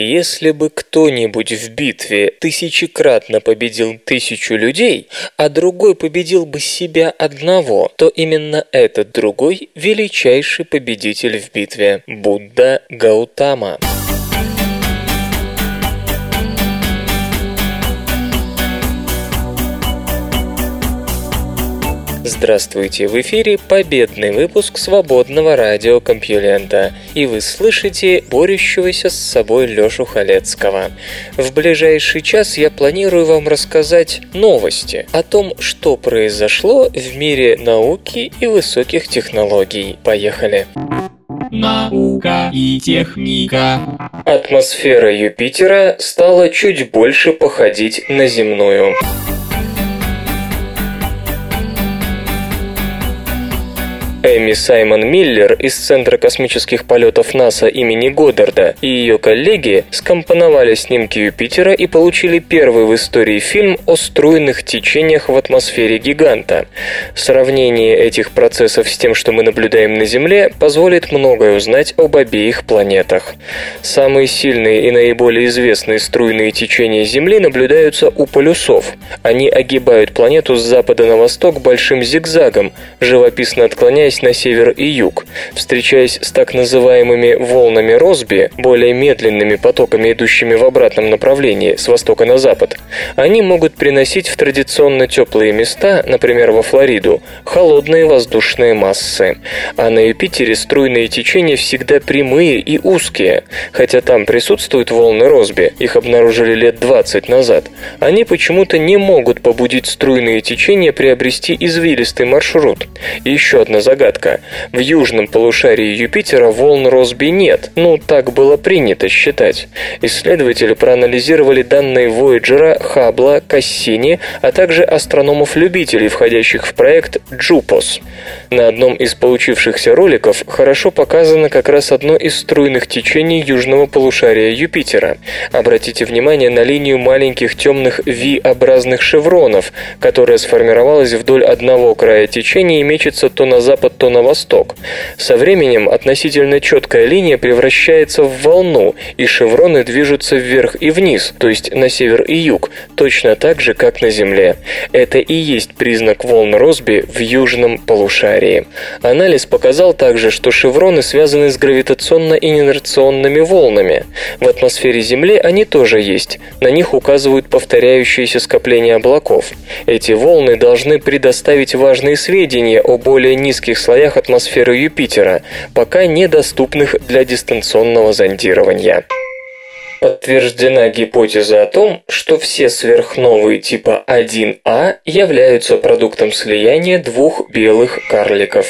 если бы кто-нибудь в битве тысячекратно победил тысячу людей, а другой победил бы себя одного, то именно этот другой величайший победитель в битве – Будда Гаутама. Здравствуйте, в эфире победный выпуск свободного радиокомпьюлента, и вы слышите борющегося с собой Лёшу Халецкого. В ближайший час я планирую вам рассказать новости о том, что произошло в мире науки и высоких технологий. Поехали! Наука и техника. Атмосфера Юпитера стала чуть больше походить на земную. Эми Саймон Миллер из Центра космических полетов НАСА имени Годдарда и ее коллеги скомпоновали снимки Юпитера и получили первый в истории фильм о струйных течениях в атмосфере гиганта. Сравнение этих процессов с тем, что мы наблюдаем на Земле, позволит многое узнать об обеих планетах. Самые сильные и наиболее известные струйные течения Земли наблюдаются у полюсов. Они огибают планету с запада на восток большим зигзагом, живописно отклоняясь двигаясь на север и юг, встречаясь с так называемыми волнами Росби, более медленными потоками, идущими в обратном направлении, с востока на запад, они могут приносить в традиционно теплые места, например, во Флориду, холодные воздушные массы. А на Юпитере струйные течения всегда прямые и узкие, хотя там присутствуют волны Росби, их обнаружили лет 20 назад. Они почему-то не могут побудить струйные течения приобрести извилистый маршрут. И еще одна загадка загадка. В южном полушарии Юпитера волн Росби нет, ну так было принято считать. Исследователи проанализировали данные Вояджера, Хаббла, Кассини, а также астрономов-любителей, входящих в проект JUPOS. На одном из получившихся роликов хорошо показано как раз одно из струйных течений южного полушария Юпитера. Обратите внимание на линию маленьких темных V-образных шевронов, которая сформировалась вдоль одного края течения и мечется то на запад, то на восток. Со временем относительно четкая линия превращается в волну, и шевроны движутся вверх и вниз, то есть на север и юг, точно так же, как на Земле. Это и есть признак волн Росби в южном полушарии. Анализ показал также, что шевроны связаны с гравитационно-инерционными волнами. В атмосфере Земли они тоже есть. На них указывают повторяющиеся скопления облаков. Эти волны должны предоставить важные сведения о более низких слоях атмосферы Юпитера, пока недоступных для дистанционного зондирования. Подтверждена гипотеза о том, что все сверхновые типа 1А являются продуктом слияния двух белых карликов.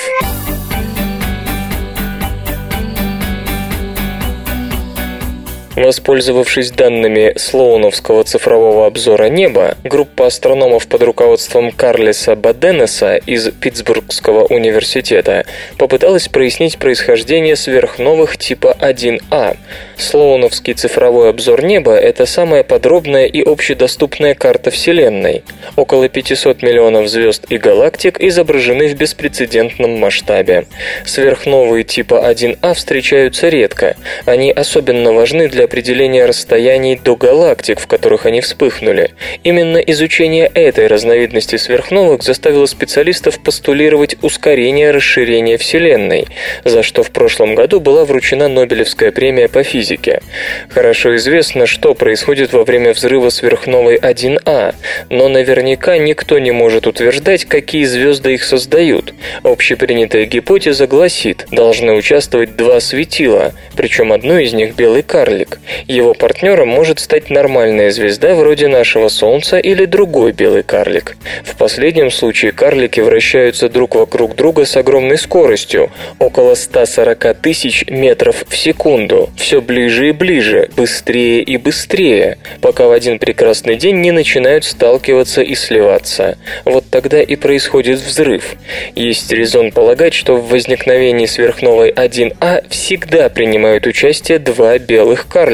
Воспользовавшись данными Слоуновского цифрового обзора неба, группа астрономов под руководством Карлиса Баденеса из Питтсбургского университета попыталась прояснить происхождение сверхновых типа 1А. Слоуновский цифровой обзор неба – это самая подробная и общедоступная карта Вселенной. Около 500 миллионов звезд и галактик изображены в беспрецедентном масштабе. Сверхновые типа 1А встречаются редко. Они особенно важны для определения расстояний до галактик, в которых они вспыхнули. Именно изучение этой разновидности сверхновых заставило специалистов постулировать ускорение расширения Вселенной, за что в прошлом году была вручена Нобелевская премия по физике. Хорошо известно, что происходит во время взрыва сверхновой 1А, но наверняка никто не может утверждать, какие звезды их создают. Общепринятая гипотеза гласит, должны участвовать два светила, причем одно из них белый карлик. Его партнером может стать нормальная звезда вроде нашего Солнца или другой белый карлик. В последнем случае карлики вращаются друг вокруг друга с огромной скоростью, около 140 тысяч метров в секунду, все ближе и ближе, быстрее и быстрее, пока в один прекрасный день не начинают сталкиваться и сливаться. Вот тогда и происходит взрыв. Есть резон полагать, что в возникновении сверхновой 1А всегда принимают участие два белых карлика.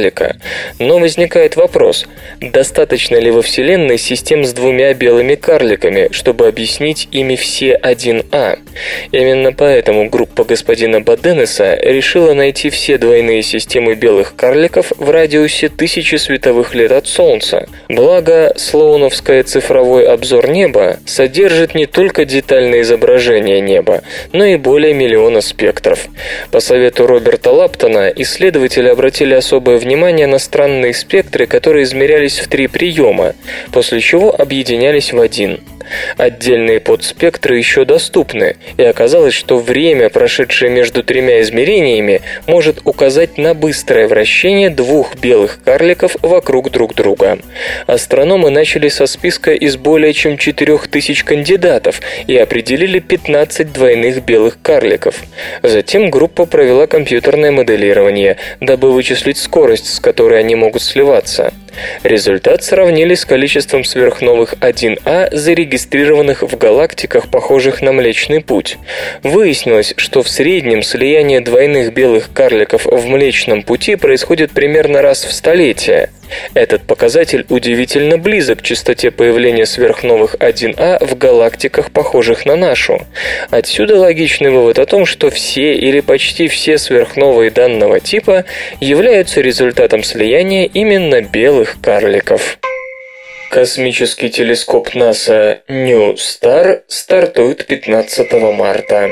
Но возникает вопрос, достаточно ли во Вселенной систем с двумя белыми карликами, чтобы объяснить ими все 1А? Именно поэтому группа господина Баденеса решила найти все двойные системы белых карликов в радиусе тысячи световых лет от Солнца. Благо, слоуновское цифровой обзор неба содержит не только детальное изображение неба, но и более миллиона спектров. По совету Роберта Лаптона исследователи обратили особое внимание на странные спектры, которые измерялись в три приема, после чего объединялись в один. Отдельные подспектры еще доступны, и оказалось, что время, прошедшее между тремя измерениями, может указать на быстрое вращение двух белых карликов вокруг друг друга. Астрономы начали со списка из более чем 4000 кандидатов и определили 15 двойных белых карликов. Затем группа провела компьютерное моделирование, дабы вычислить скорость, с которой они могут сливаться. Результат сравнили с количеством сверхновых 1А, зарегистрированных в галактиках, похожих на Млечный Путь. Выяснилось, что в среднем слияние двойных белых карликов в Млечном Пути происходит примерно раз в столетие. Этот показатель удивительно близок к частоте появления сверхновых 1А в галактиках, похожих на нашу. Отсюда логичный вывод о том, что все или почти все сверхновые данного типа являются результатом слияния именно белых карликов. Космический телескоп НАСА New Star стартует 15 марта.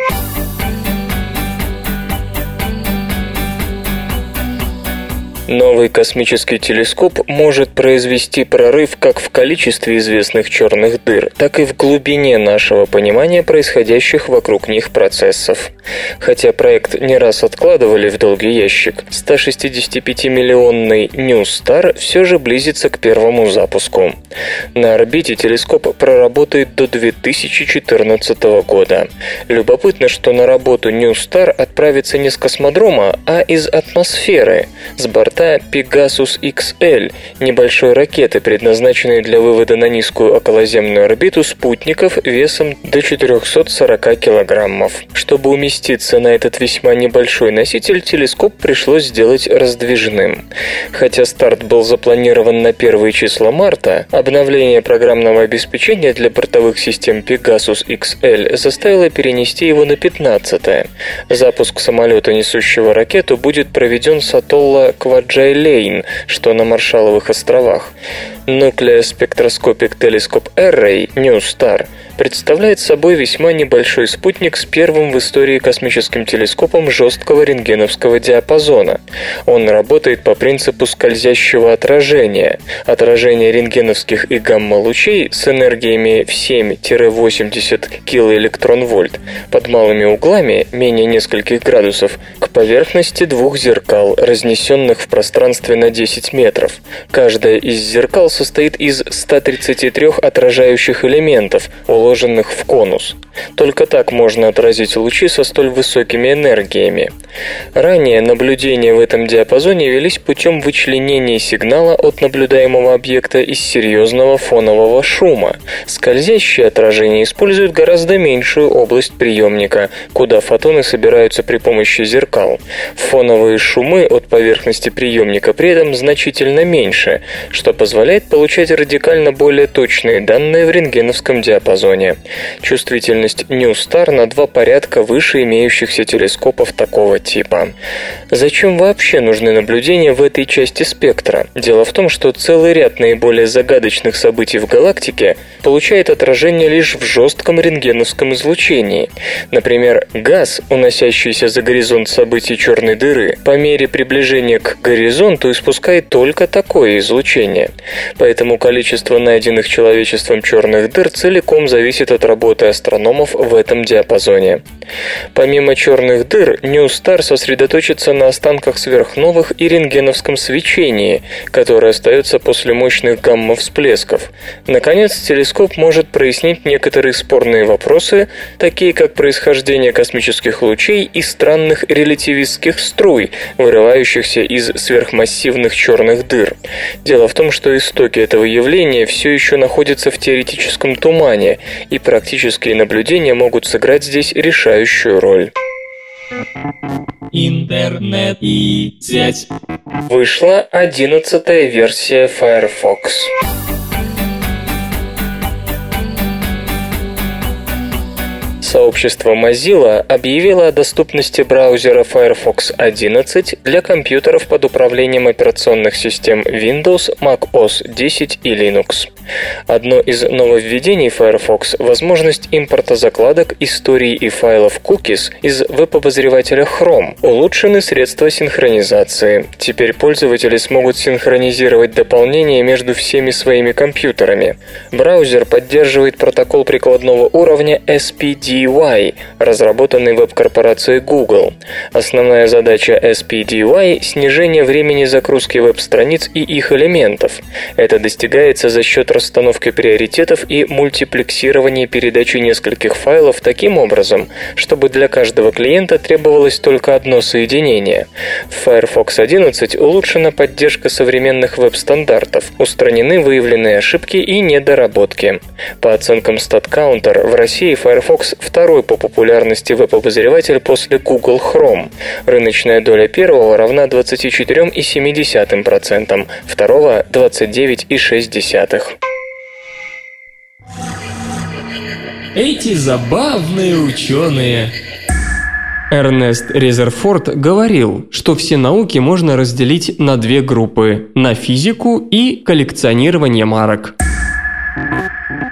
Новый космический телескоп может произвести прорыв как в количестве известных черных дыр, так и в глубине нашего понимания происходящих вокруг них процессов. Хотя проект не раз откладывали в долгий ящик, 165-миллионный New Star все же близится к первому запуску. На орбите телескоп проработает до 2014 года. Любопытно, что на работу New Star отправится не с космодрома, а из атмосферы, с борта борта Pegasus XL, небольшой ракеты, предназначенной для вывода на низкую околоземную орбиту спутников весом до 440 килограммов. Чтобы уместиться на этот весьма небольшой носитель, телескоп пришлось сделать раздвижным. Хотя старт был запланирован на первые числа марта, обновление программного обеспечения для бортовых систем Pegasus XL заставило перенести его на 15 -е. Запуск самолета, несущего ракету, будет проведен с атолла Кваджалейн Джайлейн, что на Маршаловых островах. Nucleospectroscopic Telescope Array, New Star, представляет собой весьма небольшой спутник с первым в истории космическим телескопом жесткого рентгеновского диапазона. Он работает по принципу скользящего отражения. Отражение рентгеновских и гамма-лучей с энергиями в 7-80 килоэлектрон-вольт под малыми углами, менее нескольких градусов, к поверхности двух зеркал, разнесенных в пространстве на 10 метров. Каждое из зеркал состоит из 133 отражающих элементов, уложенных уложенных в конус. Только так можно отразить лучи со столь высокими энергиями. Ранее наблюдения в этом диапазоне велись путем вычленения сигнала от наблюдаемого объекта из серьезного фонового шума. Скользящие отражения используют гораздо меньшую область приемника, куда фотоны собираются при помощи зеркал. Фоновые шумы от поверхности приемника при этом значительно меньше, что позволяет получать радикально более точные данные в рентгеновском диапазоне. Чувствительность New Star на два порядка выше имеющихся телескопов такого типа. Зачем вообще нужны наблюдения в этой части спектра? Дело в том, что целый ряд наиболее загадочных событий в галактике получает отражение лишь в жестком рентгеновском излучении. Например, газ, уносящийся за горизонт событий черной дыры, по мере приближения к горизонту испускает только такое излучение. Поэтому количество найденных человечеством черных дыр целиком зависит от работы астрономов астрономов в этом диапазоне. Помимо черных дыр, Ньюстар сосредоточится на останках сверхновых и рентгеновском свечении, которое остается после мощных гамма-всплесков. Наконец, телескоп может прояснить некоторые спорные вопросы, такие как происхождение космических лучей и странных релятивистских струй, вырывающихся из сверхмассивных черных дыр. Дело в том, что истоки этого явления все еще находятся в теоретическом тумане, и практические наблюдения могут сыграть здесь решающую роль. Интернет и сеть. Вышла одиннадцатая версия Firefox. Сообщество Mozilla объявило о доступности браузера Firefox 11 для компьютеров под управлением операционных систем Windows, Mac OS 10 и Linux. Одно из нововведений Firefox – возможность импорта закладок, историй и файлов cookies из веб-обозревателя Chrome. Улучшены средства синхронизации. Теперь пользователи смогут синхронизировать дополнения между всеми своими компьютерами. Браузер поддерживает протокол прикладного уровня SPDY, разработанный веб-корпорацией Google. Основная задача SPDY – снижение времени загрузки веб-страниц и их элементов. Это достигается за счет расстановки приоритетов и мультиплексирования передачи нескольких файлов таким образом, чтобы для каждого клиента требовалось только одно соединение. В Firefox 11 улучшена поддержка современных веб-стандартов, устранены выявленные ошибки и недоработки. По оценкам StatCounter, в России Firefox второй по популярности веб-обозреватель после Google Chrome. Рыночная доля первого равна 24,7%, второго – 29,6%. Эти забавные ученые. Эрнест Резерфорд говорил, что все науки можно разделить на две группы – на физику и коллекционирование марок.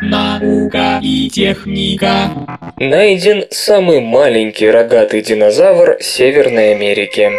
Наука и техника. Найден самый маленький рогатый динозавр Северной Америки.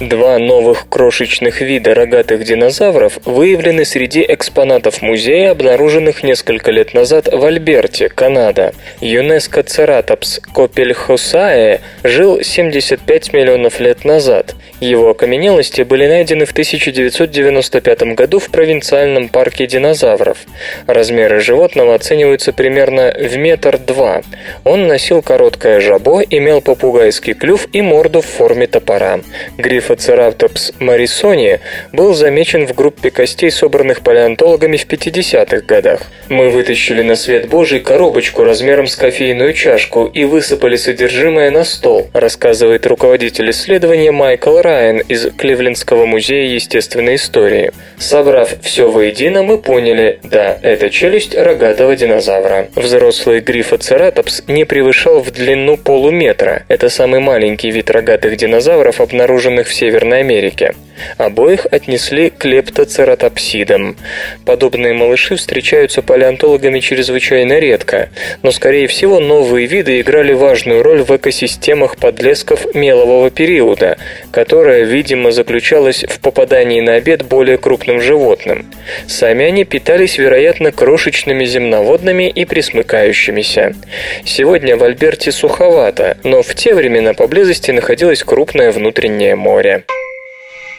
Два новых крошечных вида рогатых динозавров выявлены среди экспонатов музея, обнаруженных несколько лет назад в Альберте, Канада. ЮНЕСКО Цератопс копельхосае жил 75 миллионов лет назад. Его окаменелости были найдены в 1995 году в провинциальном парке динозавров. Размеры животного оцениваются примерно в метр два. Он носил короткое жабо, имел попугайский клюв и морду в форме топора. Гриф Трицератопс марисони был замечен в группе костей, собранных палеонтологами в 50-х годах. Мы вытащили на свет Божий коробочку размером с кофейную чашку и высыпали содержимое на стол, рассказывает руководитель исследования Майкл Райан из Кливлендского музея естественной истории. Собрав все воедино, мы поняли, да, это челюсть рогатого динозавра. Взрослый грифоцератопс не превышал в длину полуметра. Это самый маленький вид рогатых динозавров, обнаруженных в Северной Америке. Обоих отнесли к лептоцератопсидам. Подобные малыши встречаются палеонтологами чрезвычайно редко, но, скорее всего, новые виды играли важную роль в экосистемах подлесков мелового периода, которая, видимо, заключалась в попадании на обед более крупным животным. Сами они питались, вероятно, крошечными земноводными и присмыкающимися. Сегодня в Альберте суховато, но в те времена поблизости находилось крупное внутреннее море.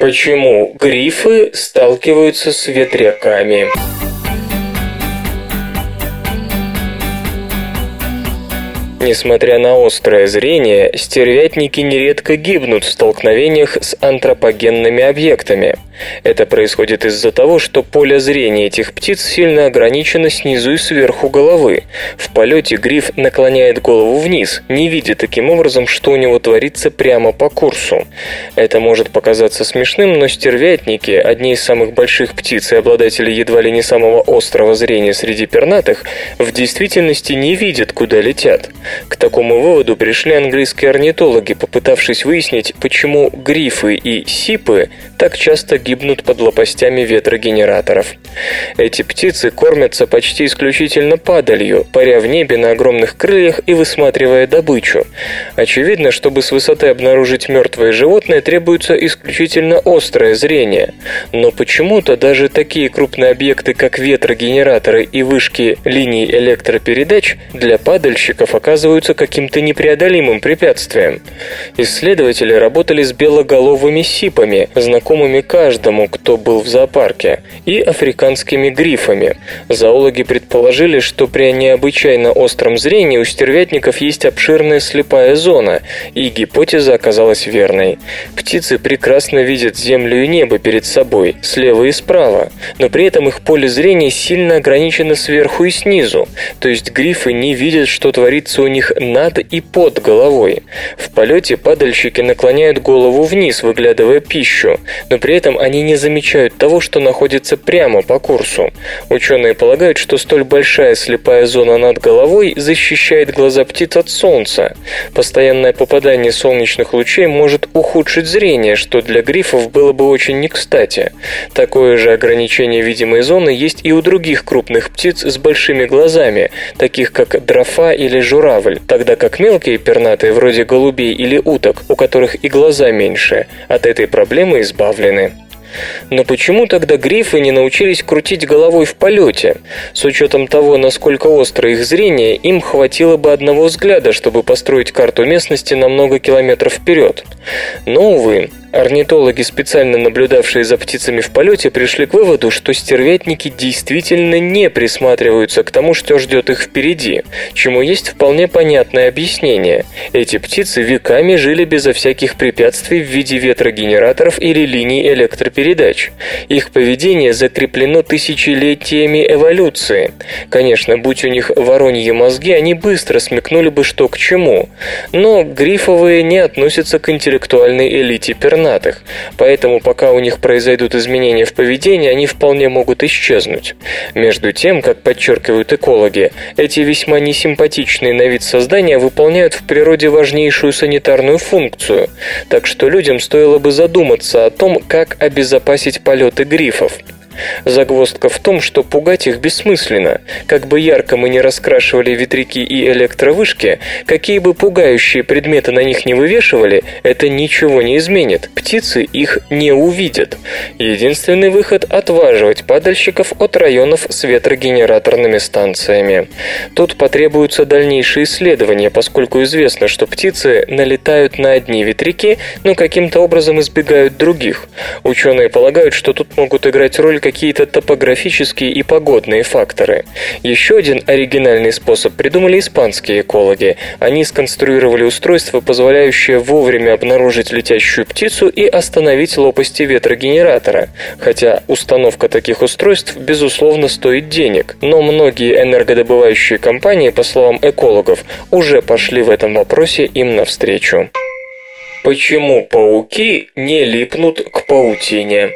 Почему грифы сталкиваются с ветряками? Несмотря на острое зрение, стервятники нередко гибнут в столкновениях с антропогенными объектами. Это происходит из-за того, что поле зрения этих птиц сильно ограничено снизу и сверху головы. В полете гриф наклоняет голову вниз, не видя таким образом, что у него творится прямо по курсу. Это может показаться смешным, но стервятники, одни из самых больших птиц и обладатели едва ли не самого острого зрения среди пернатых, в действительности не видят, куда летят. К такому выводу пришли английские орнитологи, попытавшись выяснить, почему грифы и сипы так часто гибнут гибнут под лопастями ветрогенераторов. Эти птицы кормятся почти исключительно падалью, паря в небе на огромных крыльях и высматривая добычу. Очевидно, чтобы с высоты обнаружить мертвое животное, требуется исключительно острое зрение. Но почему-то даже такие крупные объекты, как ветрогенераторы и вышки линий электропередач, для падальщиков оказываются каким-то непреодолимым препятствием. Исследователи работали с белоголовыми сипами, знакомыми каждому, кто был в зоопарке, и африканскими грифами. Зоологи предположили, что при необычайно остром зрении у стервятников есть обширная слепая зона, и гипотеза оказалась верной. Птицы прекрасно видят землю и небо перед собой, слева и справа, но при этом их поле зрения сильно ограничено сверху и снизу, то есть грифы не видят, что творится у них над и под головой. В полете падальщики наклоняют голову вниз, выглядывая пищу, но при этом они не замечают того, что находится прямо по курсу. Ученые полагают, что столь большая слепая зона над головой защищает глаза птиц от солнца. Постоянное попадание солнечных лучей может ухудшить зрение, что для грифов было бы очень не кстати. Такое же ограничение видимой зоны есть и у других крупных птиц с большими глазами, таких как дрофа или журавль, тогда как мелкие пернатые, вроде голубей или уток, у которых и глаза меньше, от этой проблемы избавлены. Но почему тогда грифы не научились крутить головой в полете? С учетом того, насколько остро их зрение, им хватило бы одного взгляда, чтобы построить карту местности на много километров вперед. Но, увы, Орнитологи, специально наблюдавшие за птицами в полете, пришли к выводу, что стервятники действительно не присматриваются к тому, что ждет их впереди, чему есть вполне понятное объяснение. Эти птицы веками жили безо всяких препятствий в виде ветрогенераторов или линий электропередач. Их поведение закреплено тысячелетиями эволюции. Конечно, будь у них вороньи мозги, они быстро смекнули бы, что к чему. Но грифовые не относятся к интеллектуальной элите пернатых пернатых, поэтому пока у них произойдут изменения в поведении, они вполне могут исчезнуть. Между тем, как подчеркивают экологи, эти весьма несимпатичные на вид создания выполняют в природе важнейшую санитарную функцию, так что людям стоило бы задуматься о том, как обезопасить полеты грифов. Загвоздка в том, что пугать их бессмысленно. Как бы ярко мы не раскрашивали ветряки и электровышки, какие бы пугающие предметы на них не вывешивали, это ничего не изменит. Птицы их не увидят. Единственный выход – отваживать падальщиков от районов с ветрогенераторными станциями. Тут потребуются дальнейшие исследования, поскольку известно, что птицы налетают на одни ветряки, но каким-то образом избегают других. Ученые полагают, что тут могут играть роль какие-то топографические и погодные факторы. Еще один оригинальный способ придумали испанские экологи. Они сконструировали устройство, позволяющее вовремя обнаружить летящую птицу и остановить лопасти ветрогенератора. Хотя установка таких устройств, безусловно, стоит денег. Но многие энергодобывающие компании, по словам экологов, уже пошли в этом вопросе им навстречу. Почему пауки не липнут к паутине?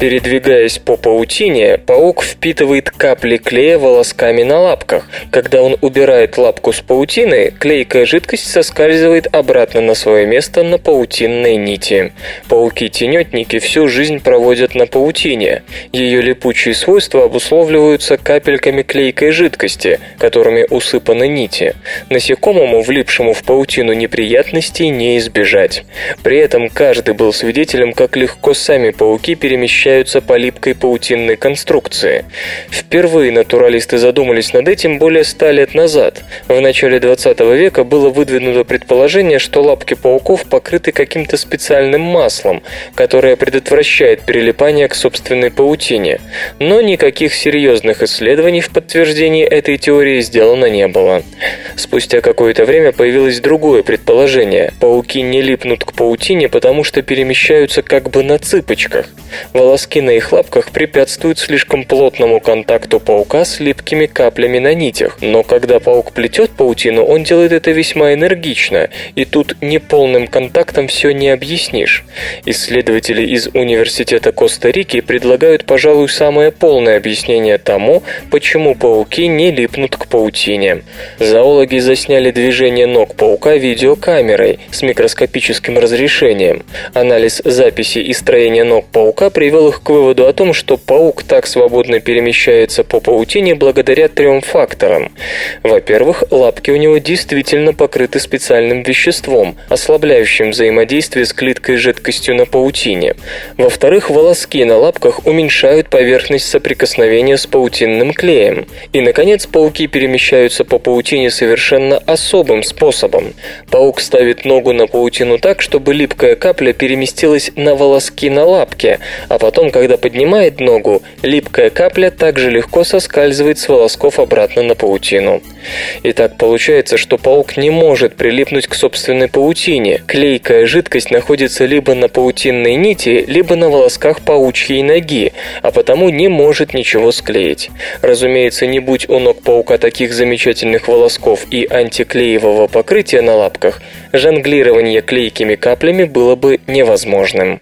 Передвигаясь по паутине, паук впитывает капли клея волосками на лапках. Когда он убирает лапку с паутины, клейкая жидкость соскальзывает обратно на свое место на паутинной нити. Пауки-тенетники всю жизнь проводят на паутине. Ее липучие свойства обусловливаются капельками клейкой жидкости, которыми усыпаны нити. Насекомому, влипшему в паутину неприятностей, не избежать. При этом каждый был свидетелем, как легко сами пауки перемещаются перемещаются по липкой паутинной конструкции. Впервые натуралисты задумались над этим более ста лет назад. В начале 20 века было выдвинуто предположение, что лапки пауков покрыты каким-то специальным маслом, которое предотвращает прилипание к собственной паутине. Но никаких серьезных исследований в подтверждении этой теории сделано не было. Спустя какое-то время появилось другое предположение. Пауки не липнут к паутине, потому что перемещаются как бы на цыпочках. Волос волоски на их лапках препятствуют слишком плотному контакту паука с липкими каплями на нитях, но когда паук плетет паутину, он делает это весьма энергично, и тут неполным контактом все не объяснишь. Исследователи из Университета Коста-Рики предлагают, пожалуй, самое полное объяснение тому, почему пауки не липнут к паутине. Зоологи засняли движение ног паука видеокамерой с микроскопическим разрешением. Анализ записи и строения ног паука привел их к выводу о том, что паук так свободно перемещается по паутине благодаря трем факторам. Во-первых, лапки у него действительно покрыты специальным веществом, ослабляющим взаимодействие с клеткой жидкостью на паутине. Во-вторых, волоски на лапках уменьшают поверхность соприкосновения с паутинным клеем. И, наконец, пауки перемещаются по паутине совершенно особым способом. Паук ставит ногу на паутину так, чтобы липкая капля переместилась на волоски на лапке, а потом, когда поднимает ногу, липкая капля также легко соскальзывает с волосков обратно на паутину. И так получается, что паук не может прилипнуть к собственной паутине. Клейкая жидкость находится либо на паутинной нити, либо на волосках паучьей ноги, а потому не может ничего склеить. Разумеется, не будь у ног паука таких замечательных волосков и антиклеевого покрытия на лапках, жонглирование клейкими каплями было бы невозможным.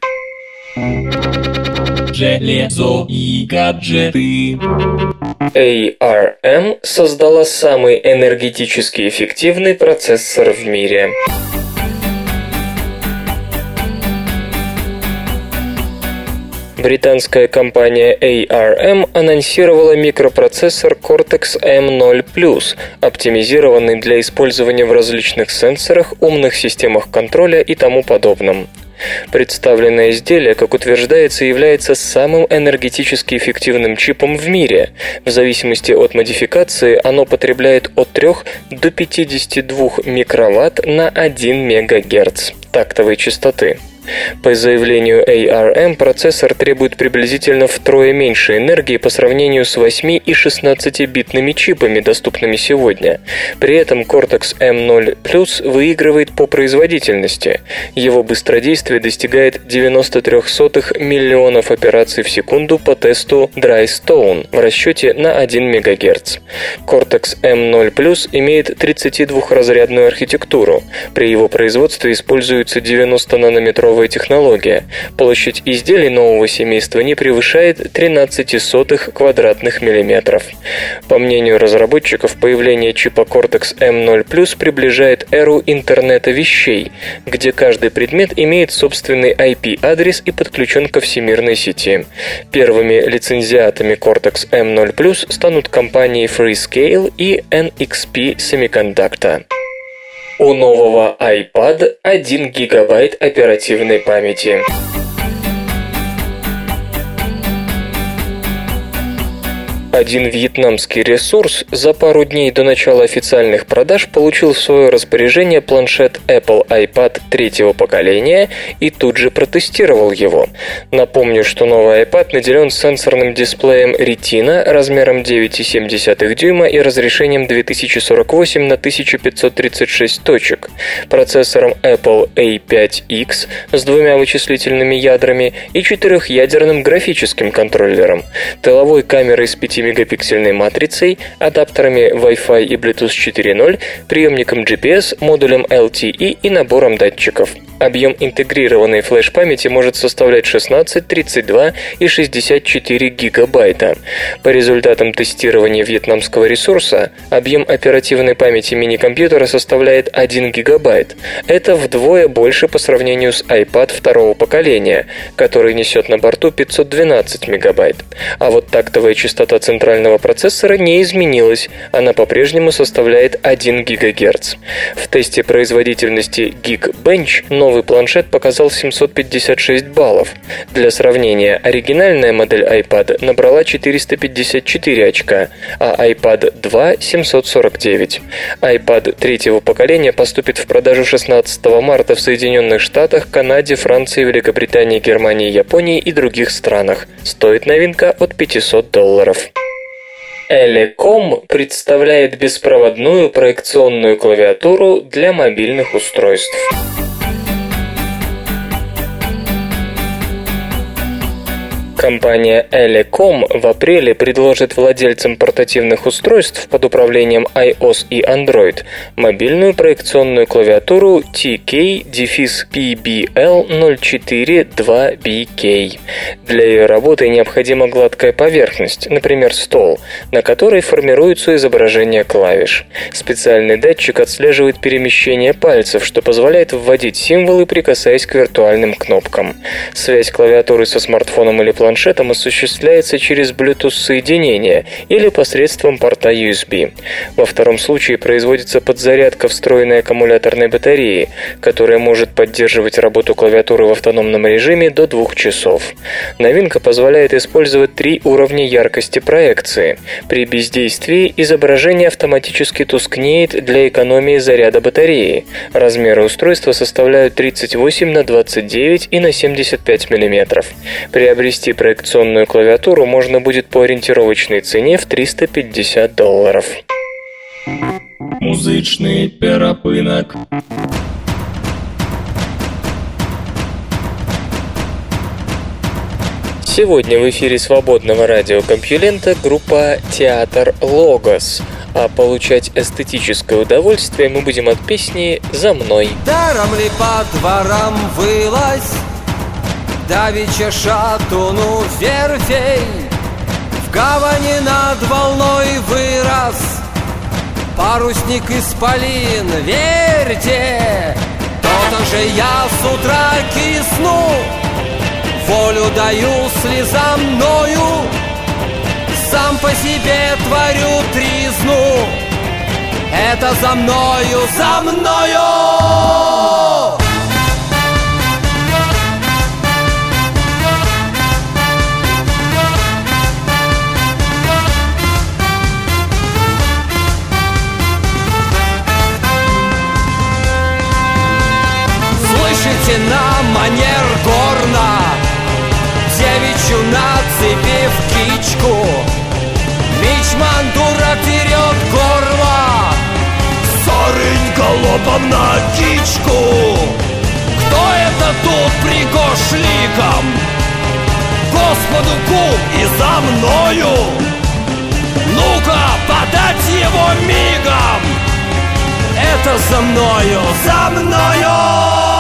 Железо и гаджеты. ARM создала самый энергетически эффективный процессор в мире. Британская компания ARM анонсировала микропроцессор Cortex-M0 Plus, оптимизированный для использования в различных сенсорах, умных системах контроля и тому подобном. Представленное изделие, как утверждается, является самым энергетически эффективным чипом в мире. В зависимости от модификации оно потребляет от 3 до 52 микроватт на 1 МГц тактовой частоты. По заявлению ARM, процессор требует приблизительно втрое меньше энергии по сравнению с 8 и 16-битными чипами, доступными сегодня. При этом Cortex M0 Plus выигрывает по производительности. Его быстродействие достигает 93 миллионов операций в секунду по тесту Drystone в расчете на 1 МГц. Cortex M0 Plus имеет 32-разрядную архитектуру. При его производстве используются 90-нанометровые новая технология. Площадь изделий нового семейства не превышает 13 сотых квадратных миллиметров. По мнению разработчиков, появление чипа Cortex M0 Plus приближает эру интернета вещей, где каждый предмет имеет собственный IP-адрес и подключен ко всемирной сети. Первыми лицензиатами Cortex M0 Plus станут компании Freescale и NXP Semiconductor. У нового iPad 1 гигабайт оперативной памяти. Один вьетнамский ресурс за пару дней до начала официальных продаж получил в свое распоряжение планшет Apple iPad третьего поколения и тут же протестировал его. Напомню, что новый iPad наделен сенсорным дисплеем Retina размером 9,7 дюйма и разрешением 2048 на 1536 точек, процессором Apple A5X с двумя вычислительными ядрами и четырехъядерным графическим контроллером, тыловой камерой с 5 5-мегапиксельной матрицей, адаптерами Wi-Fi и Bluetooth 4.0, приемником GPS, модулем LTE и набором датчиков. Объем интегрированной флеш-памяти может составлять 16, 32 и 64 гигабайта. По результатам тестирования вьетнамского ресурса, объем оперативной памяти мини-компьютера составляет 1 гигабайт. Это вдвое больше по сравнению с iPad второго поколения, который несет на борту 512 мегабайт. А вот тактовая частота центрального процессора не изменилась, она по-прежнему составляет 1 ГГц. В тесте производительности Geekbench новый планшет показал 756 баллов. Для сравнения, оригинальная модель iPad набрала 454 очка, а iPad 2 – 749. iPad третьего поколения поступит в продажу 16 марта в Соединенных Штатах, Канаде, Франции, Великобритании, Германии, Японии и других странах. Стоит новинка от 500 долларов. Elecom представляет беспроводную проекционную клавиатуру для мобильных устройств. Компания Elecom в апреле предложит владельцам портативных устройств под управлением iOS и Android мобильную проекционную клавиатуру TK-PBL042BK. Для ее работы необходима гладкая поверхность, например, стол, на которой формируется изображение клавиш. Специальный датчик отслеживает перемещение пальцев, что позволяет вводить символы, прикасаясь к виртуальным кнопкам. Связь клавиатуры со смартфоном или планшетом осуществляется через Bluetooth-соединение или посредством порта USB. Во втором случае производится подзарядка встроенной аккумуляторной батареи, которая может поддерживать работу клавиатуры в автономном режиме до 2 часов. Новинка позволяет использовать три уровня яркости проекции. При бездействии изображение автоматически тускнеет для экономии заряда батареи. Размеры устройства составляют 38 на 29 и на 75 мм. Приобрести проекционную клавиатуру можно будет по ориентировочной цене в 350 долларов. Музычный перапынок. Сегодня в эфире свободного радиокомпьюлента группа «Театр Логос», а получать эстетическое удовольствие мы будем от песни «За мной». Даром ли по дворам вылазь, Давича шатуну верфей, В гавани над волной вырос Парусник исполин, верьте, То-то же я с утра кисну, Волю даю слезам мною, Сам по себе творю тризну. Это за мною, за мною! Слышите на манер горна? Девичью нацепив кичку. Мичман дурак дерет горло. Сарынь галопом на кичку. Кто это тут пригошликом? Господу кум и за мною. Ну-ка, подать его мигом. Это за мною, за мною!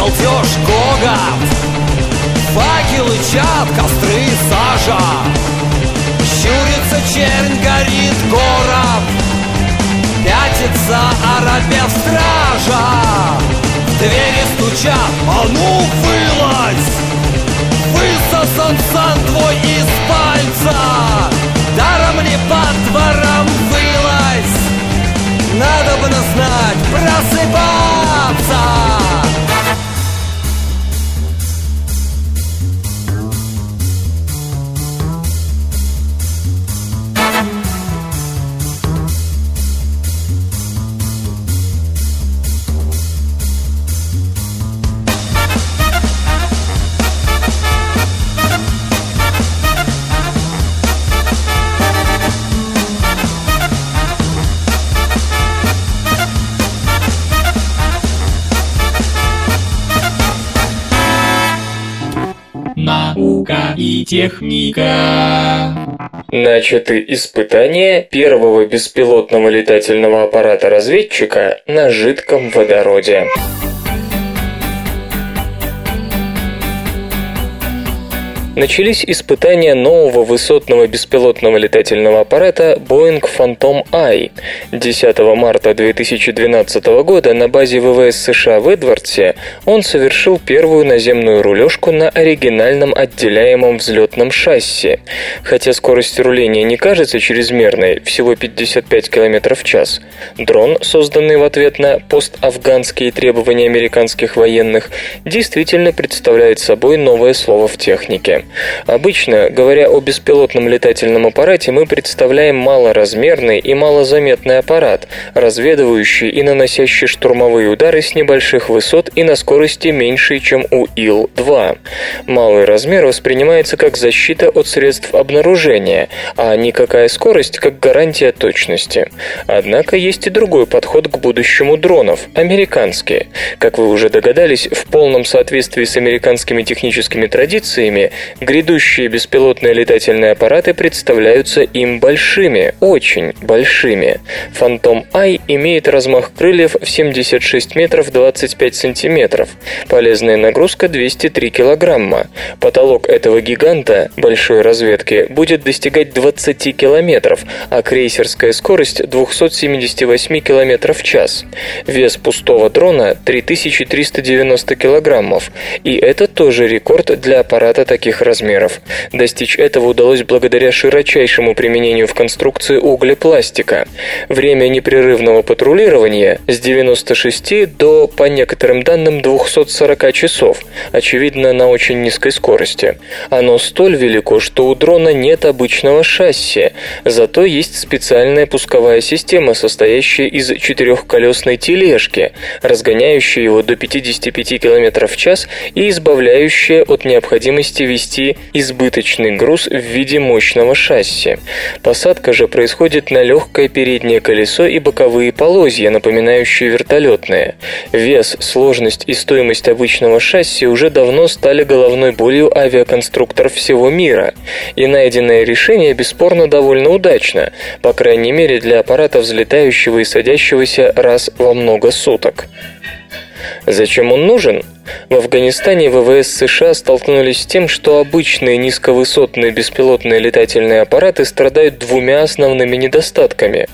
Галдеж, гогот Факелы, чат, костры, сажа. Щурится чернь, горит город. Пятится арабев стража. Двери стучат, а ну вылазь! Высосан сан твой из пальца. Даром ли по дворам вылазь? Надо бы знать, просыпаться Наука и техника. Начаты испытания первого беспилотного летательного аппарата-разведчика на жидком водороде. Начались испытания нового высотного беспилотного летательного аппарата Boeing Phantom I. 10 марта 2012 года на базе ВВС США в Эдвардсе он совершил первую наземную рулежку на оригинальном отделяемом взлетном шасси. Хотя скорость руления не кажется чрезмерной, всего 55 км в час, дрон, созданный в ответ на пост-афганские требования американских военных, действительно представляет собой новое слово в технике. Обычно, говоря о беспилотном летательном аппарате, мы представляем малоразмерный и малозаметный аппарат, разведывающий и наносящий штурмовые удары с небольших высот и на скорости меньшей, чем у Ил-2. Малый размер воспринимается как защита от средств обнаружения, а никакая скорость как гарантия точности. Однако есть и другой подход к будущему дронов – американские. Как вы уже догадались, в полном соответствии с американскими техническими традициями, грядущие беспилотные летательные аппараты представляются им большими, очень большими. Фантом Ай имеет размах крыльев в 76 метров 25 сантиметров. Полезная нагрузка 203 килограмма. Потолок этого гиганта большой разведки будет достигать 20 километров, а крейсерская скорость 278 километров в час. Вес пустого дрона 3390 килограммов, и это тоже рекорд для аппарата таких размеров. Достичь этого удалось благодаря широчайшему применению в конструкции углепластика. Время непрерывного патрулирования с 96 до, по некоторым данным, 240 часов, очевидно, на очень низкой скорости. Оно столь велико, что у дрона нет обычного шасси, зато есть специальная пусковая система, состоящая из четырехколесной тележки, разгоняющая его до 55 км в час и избавляющая от необходимости вести избыточный груз в виде мощного шасси. Посадка же происходит на легкое переднее колесо и боковые полозья, напоминающие вертолетные. Вес, сложность и стоимость обычного шасси уже давно стали головной болью авиаконструкторов всего мира, и найденное решение бесспорно довольно удачно, по крайней мере для аппарата взлетающего и садящегося раз во много суток. Зачем он нужен? В Афганистане ВВС США столкнулись с тем, что обычные низковысотные беспилотные летательные аппараты страдают двумя основными недостатками.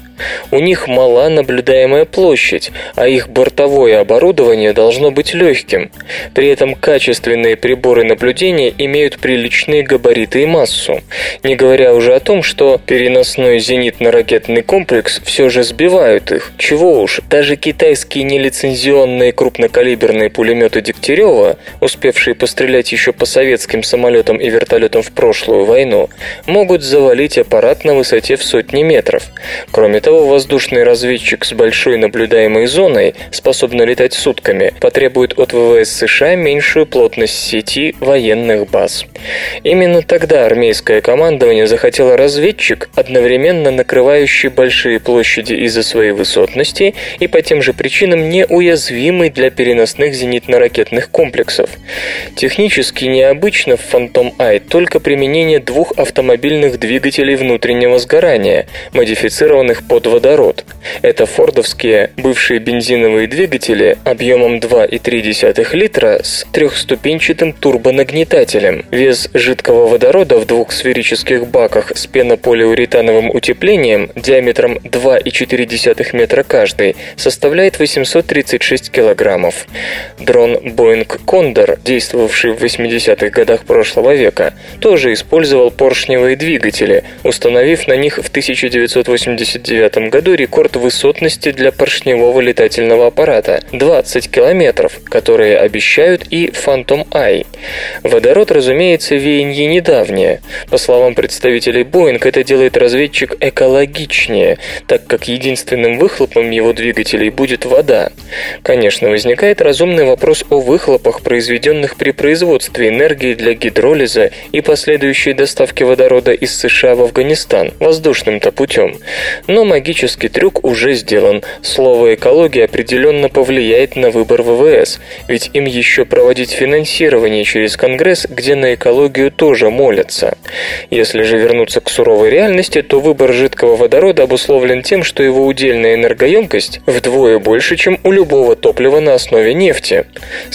У них мала наблюдаемая площадь, а их бортовое оборудование должно быть легким. При этом качественные приборы наблюдения имеют приличные габариты и массу. Не говоря уже о том, что переносной зенитно-ракетный комплекс все же сбивают их. Чего уж, даже китайские нелицензионные крупнокалиберные пулеметы Дегтярева, успевшие пострелять еще по советским самолетам и вертолетам в прошлую войну, могут завалить аппарат на высоте в сотни метров. Кроме того, воздушный разведчик с большой наблюдаемой зоной, способный летать сутками, потребует от ВВС США меньшую плотность сети военных баз. Именно тогда армейское командование захотело разведчик, одновременно накрывающий большие площади из-за своей высотности и по тем же причинам неуязвимый для переносных зенитно-ракетных комплексов. Технически необычно в Phantom Eye только применение двух автомобильных двигателей внутреннего сгорания, модифицированных по под водород. Это фордовские бывшие бензиновые двигатели объемом 2,3 литра с трехступенчатым турбонагнетателем. Вес жидкого водорода в двух сферических баках с пенополиуретановым утеплением диаметром 2,4 метра каждый составляет 836 килограммов. Дрон Boeing Condor, действовавший в 80-х годах прошлого века, тоже использовал поршневые двигатели, установив на них в 1989 1995 году рекорд высотности для поршневого летательного аппарата – 20 километров, которые обещают и Phantom Eye. Водород, разумеется, веяние недавнее. По словам представителей Boeing, это делает разведчик экологичнее, так как единственным выхлопом его двигателей будет вода. Конечно, возникает разумный вопрос о выхлопах, произведенных при производстве энергии для гидролиза и последующей доставки водорода из США в Афганистан воздушным-то путем. Но магический трюк уже сделан. Слово «экология» определенно повлияет на выбор ВВС, ведь им еще проводить финансирование через Конгресс, где на экологию тоже молятся. Если же вернуться к суровой реальности, то выбор жидкого водорода обусловлен тем, что его удельная энергоемкость вдвое больше, чем у любого топлива на основе нефти.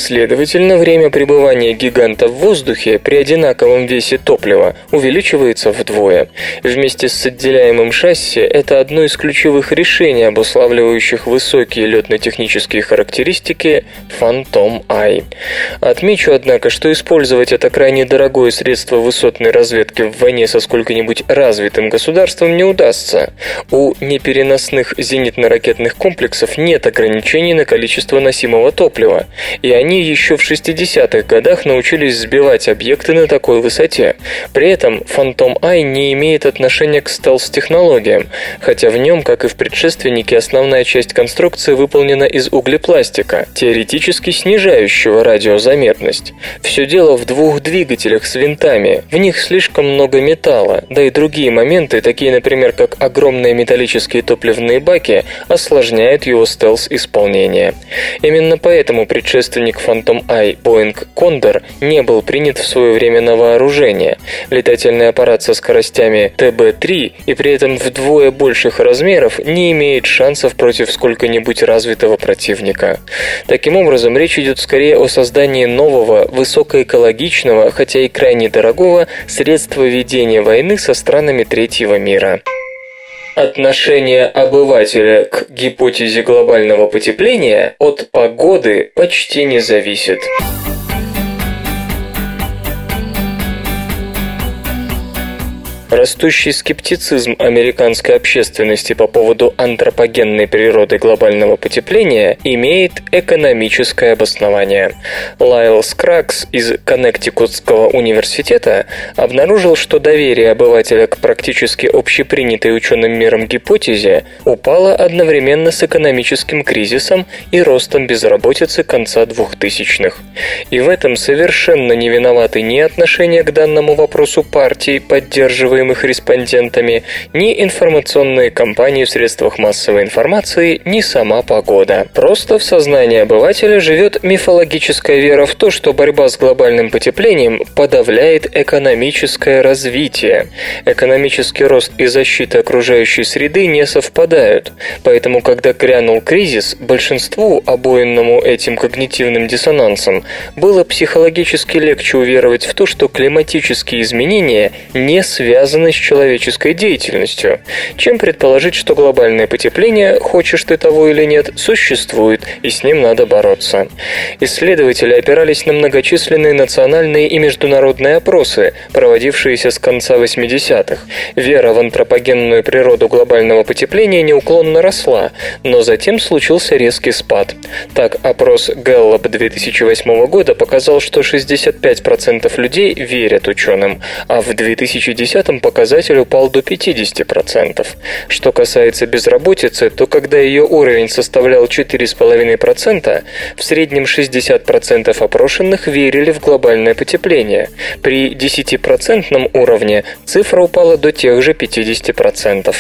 Следовательно, время пребывания гиганта в воздухе при одинаковом весе топлива увеличивается вдвое. Вместе с отделяемым шасси это одно из ключевых решений, обуславливающих высокие летно-технические характеристики Phantom Eye. Отмечу, однако, что использовать это крайне дорогое средство высотной разведки в войне со сколько-нибудь развитым государством не удастся. У непереносных зенитно-ракетных комплексов нет ограничений на количество носимого топлива, и они они еще в 60-х годах научились сбивать объекты на такой высоте. При этом Phantom Eye не имеет отношения к стелс-технологиям, хотя в нем, как и в предшественнике, основная часть конструкции выполнена из углепластика, теоретически снижающего радиозаметность. Все дело в двух двигателях с винтами, в них слишком много металла, да и другие моменты, такие, например, как огромные металлические топливные баки, осложняют его стелс-исполнение. Именно поэтому предшественник Phantom Eye Boeing Condor не был принят в свое время на вооружение. Летательный аппарат со скоростями ТБ-3 и при этом вдвое больших размеров не имеет шансов против сколько-нибудь развитого противника. Таким образом, речь идет скорее о создании нового, высокоэкологичного, хотя и крайне дорогого, средства ведения войны со странами третьего мира. Отношение обывателя к гипотезе глобального потепления от погоды почти не зависит. Растущий скептицизм американской общественности по поводу антропогенной природы глобального потепления имеет экономическое обоснование. Лайл Скракс из Коннектикутского университета обнаружил, что доверие обывателя к практически общепринятой ученым миром гипотезе упало одновременно с экономическим кризисом и ростом безработицы конца 2000-х. И в этом совершенно не виноваты ни отношения к данному вопросу партии, поддерживаемые опрашиваемых респондентами, ни информационные кампании в средствах массовой информации, ни сама погода. Просто в сознании обывателя живет мифологическая вера в то, что борьба с глобальным потеплением подавляет экономическое развитие. Экономический рост и защита окружающей среды не совпадают. Поэтому, когда грянул кризис, большинству, обоенному этим когнитивным диссонансом, было психологически легче уверовать в то, что климатические изменения не связаны связаны с человеческой деятельностью, чем предположить, что глобальное потепление, хочешь ты того или нет, существует, и с ним надо бороться. Исследователи опирались на многочисленные национальные и международные опросы, проводившиеся с конца 80-х. Вера в антропогенную природу глобального потепления неуклонно росла, но затем случился резкий спад. Так, опрос Gallup 2008 года показал, что 65% людей верят ученым, а в 2010 показатель упал до 50%. Что касается безработицы, то когда ее уровень составлял 4,5%, в среднем 60% опрошенных верили в глобальное потепление. При 10% уровне цифра упала до тех же 50%.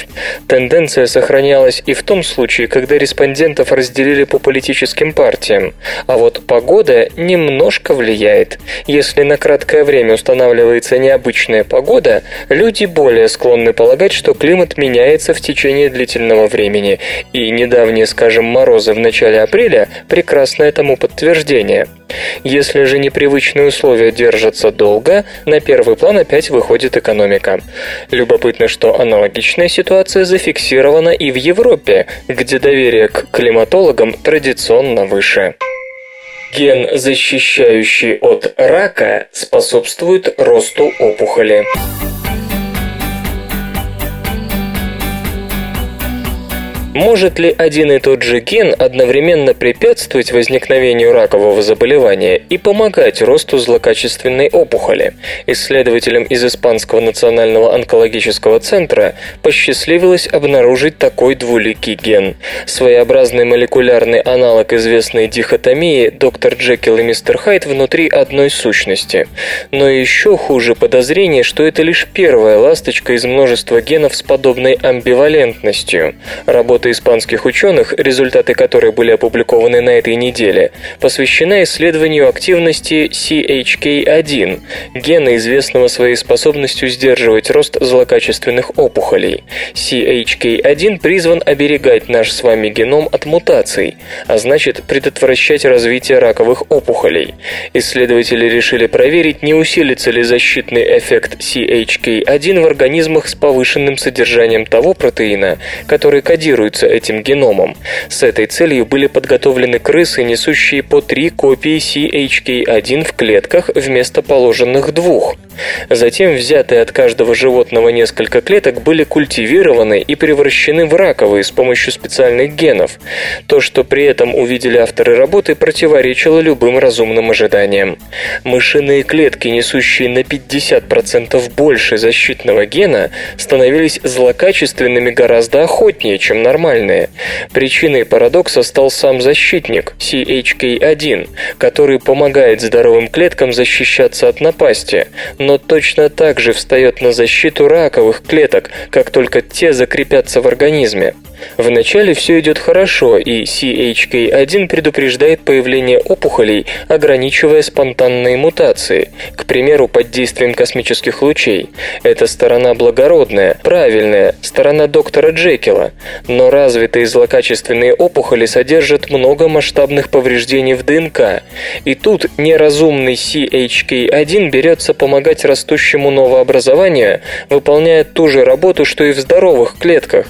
Тенденция сохранялась и в том случае, когда респондентов разделили по политическим партиям. А вот погода немножко влияет. Если на краткое время устанавливается необычная погода, люди Люди более склонны полагать, что климат меняется в течение длительного времени, и недавние, скажем, морозы в начале апреля – прекрасное тому подтверждение. Если же непривычные условия держатся долго, на первый план опять выходит экономика. Любопытно, что аналогичная ситуация зафиксирована и в Европе, где доверие к климатологам традиционно выше. Ген, защищающий от рака, способствует росту опухоли. Может ли один и тот же ген одновременно препятствовать возникновению ракового заболевания и помогать росту злокачественной опухоли? Исследователям из Испанского национального онкологического центра посчастливилось обнаружить такой двуликий ген. Своеобразный молекулярный аналог известной дихотомии доктор Джекил и мистер Хайд внутри одной сущности. Но еще хуже подозрение, что это лишь первая ласточка из множества генов с подобной амбивалентностью. Работа Работа испанских ученых, результаты которой были опубликованы на этой неделе, посвящена исследованию активности CHK1, гена, известного своей способностью сдерживать рост злокачественных опухолей. CHK1 призван оберегать наш с вами геном от мутаций, а значит предотвращать развитие раковых опухолей. Исследователи решили проверить, не усилится ли защитный эффект CHK1 в организмах с повышенным содержанием того протеина, который кодирует пользуются этим геномом. С этой целью были подготовлены крысы, несущие по три копии CHK1 в клетках вместо положенных двух. Затем взятые от каждого животного несколько клеток были культивированы и превращены в раковые с помощью специальных генов. То, что при этом увидели авторы работы, противоречило любым разумным ожиданиям. Мышиные клетки, несущие на 50% больше защитного гена, становились злокачественными гораздо охотнее, чем нормальные. Причиной парадокса стал сам защитник, CHK1, который помогает здоровым клеткам защищаться от напасти, но точно так же встает на защиту раковых клеток, как только те закрепятся в организме. Вначале все идет хорошо, и CHK1 предупреждает появление опухолей, ограничивая спонтанные мутации, к примеру, под действием космических лучей. Это сторона благородная, правильная, сторона доктора Джекила. Но развитые злокачественные опухоли содержат много масштабных повреждений в ДНК. И тут неразумный CHK1 берется помогать растущему новообразованию, выполняя ту же работу, что и в здоровых клетках.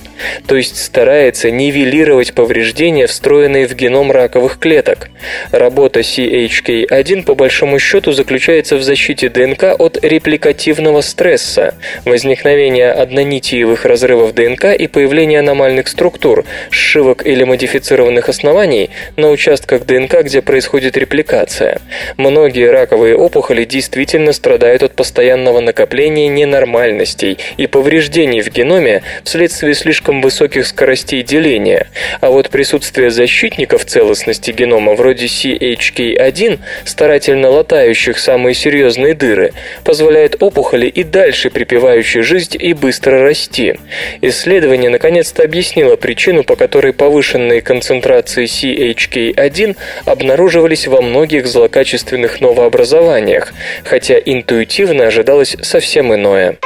То есть старается нивелировать повреждения, встроенные в геном раковых клеток. Работа CHK1 по большому счету заключается в защите ДНК от репликативного стресса, возникновения однонитиевых разрывов ДНК и появления аномальных структур, сшивок или модифицированных оснований на участках ДНК, где происходит репликация. Многие раковые опухоли действительно страдают от постоянного накопления ненормальностей и повреждений в геноме вследствие слишком высоких скоростей деления, а вот присутствие защитников целостности генома вроде CHK1, старательно латающих самые серьезные дыры, позволяет опухоли и дальше припевающей жизнь и быстро расти. Исследование наконец-то объяснило причину, по которой повышенные концентрации CHK1 обнаруживались во многих злокачественных новообразованиях, хотя интуитивно ожидалось совсем иное.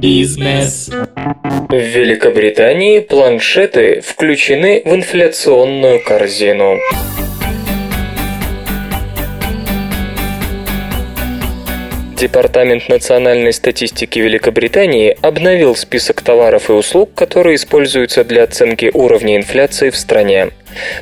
Бизнес. В Великобритании планшеты включены в инфляционную корзину. Департамент национальной статистики Великобритании обновил список товаров и услуг, которые используются для оценки уровня инфляции в стране.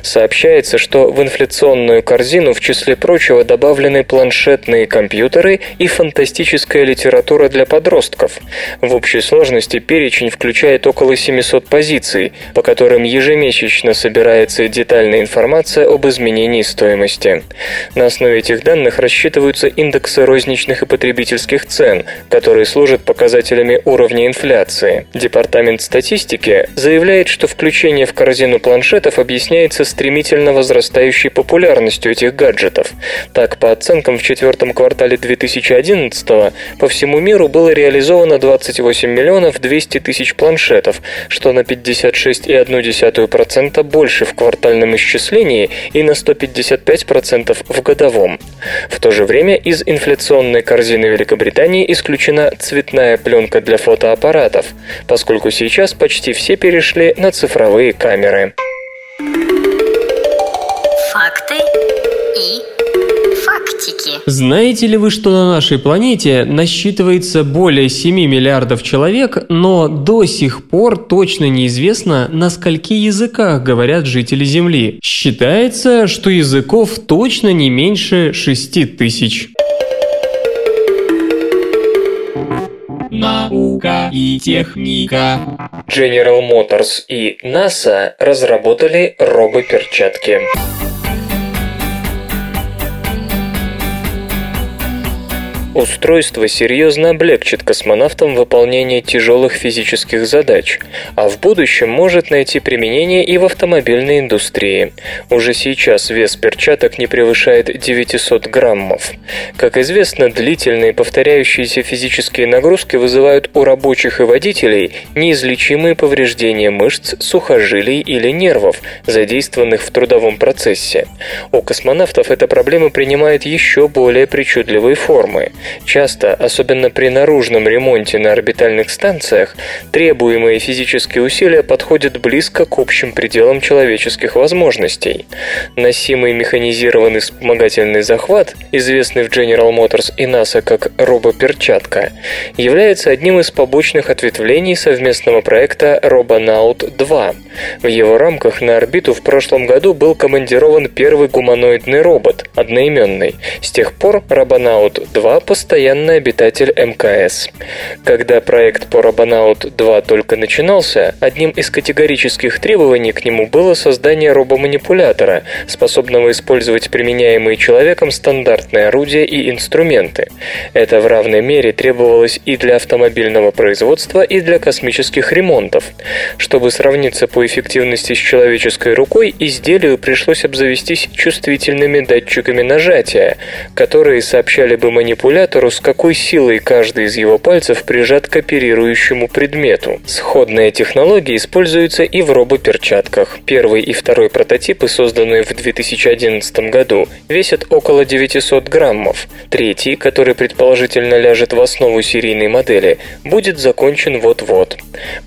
Сообщается, что в инфляционную корзину в числе прочего добавлены планшетные компьютеры и фантастическая литература для подростков. В общей сложности перечень включает около 700 позиций, по которым ежемесячно собирается детальная информация об изменении стоимости. На основе этих данных рассчитываются индексы розничных и потребительских цен, которые служат показателями уровня инфляции. Департамент статистики заявляет, что включение в корзину планшетов объясняет объясняется стремительно возрастающей популярностью этих гаджетов. Так, по оценкам, в четвертом квартале 2011 по всему миру было реализовано 28 миллионов 200 тысяч планшетов, что на 56,1% больше в квартальном исчислении и на 155% в годовом. В то же время из инфляционной корзины Великобритании исключена цветная пленка для фотоаппаратов, поскольку сейчас почти все перешли на цифровые камеры. Знаете ли вы, что на нашей планете насчитывается более 7 миллиардов человек, но до сих пор точно неизвестно, на скольки языках говорят жители Земли? Считается, что языков точно не меньше 6 тысяч. Наука и техника. General Motors и NASA разработали робоперчатки. Устройство серьезно облегчит космонавтам выполнение тяжелых физических задач, а в будущем может найти применение и в автомобильной индустрии. Уже сейчас вес перчаток не превышает 900 граммов. Как известно, длительные повторяющиеся физические нагрузки вызывают у рабочих и водителей неизлечимые повреждения мышц, сухожилий или нервов, задействованных в трудовом процессе. У космонавтов эта проблема принимает еще более причудливые формы. Часто, особенно при наружном ремонте на орбитальных станциях, требуемые физические усилия подходят близко к общим пределам человеческих возможностей. Носимый механизированный вспомогательный захват, известный в General Motors и NASA как робоперчатка, является одним из побочных ответвлений совместного проекта Robonaut 2. В его рамках на орбиту в прошлом году был командирован первый гуманоидный робот, одноименный. С тех пор Robonaut 2 по постоянный обитатель МКС. Когда проект по Робонаут 2 только начинался, одним из категорических требований к нему было создание робоманипулятора, способного использовать применяемые человеком стандартные орудия и инструменты. Это в равной мере требовалось и для автомобильного производства, и для космических ремонтов. Чтобы сравниться по эффективности с человеческой рукой, изделию пришлось обзавестись чувствительными датчиками нажатия, которые сообщали бы манипулятору, с какой силой каждый из его пальцев прижат к оперирующему предмету. Сходная технология используется и в робоперчатках. Первый и второй прототипы, созданные в 2011 году, весят около 900 граммов. Третий, который предположительно ляжет в основу серийной модели, будет закончен вот-вот.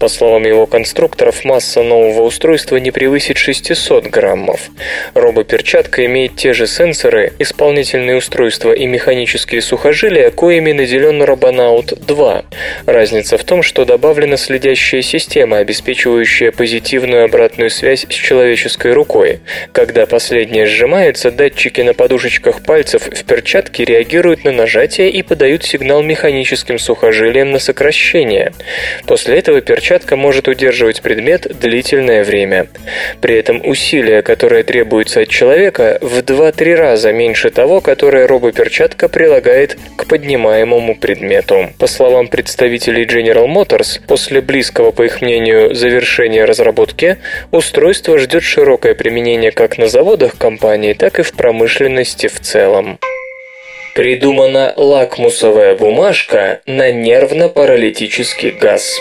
По словам его конструкторов, масса нового устройства не превысит 600 граммов. Робоперчатка имеет те же сенсоры, исполнительные устройства и механические сухожилия, коими наделен Robonaut 2. Разница в том, что добавлена следящая система, обеспечивающая позитивную обратную связь с человеческой рукой. Когда последняя сжимается, датчики на подушечках пальцев в перчатке реагируют на нажатие и подают сигнал механическим сухожилиям на сокращение. После этого перчатка может удерживать предмет длительное время. При этом усилие, которое требуется от человека, в 2-3 раза меньше того, которое робоперчатка прилагает к поднимаемому предмету. По словам представителей General Motors, после близкого, по их мнению, завершения разработки, устройство ждет широкое применение как на заводах компании, так и в промышленности в целом. Придумана лакмусовая бумажка на нервно-паралитический газ.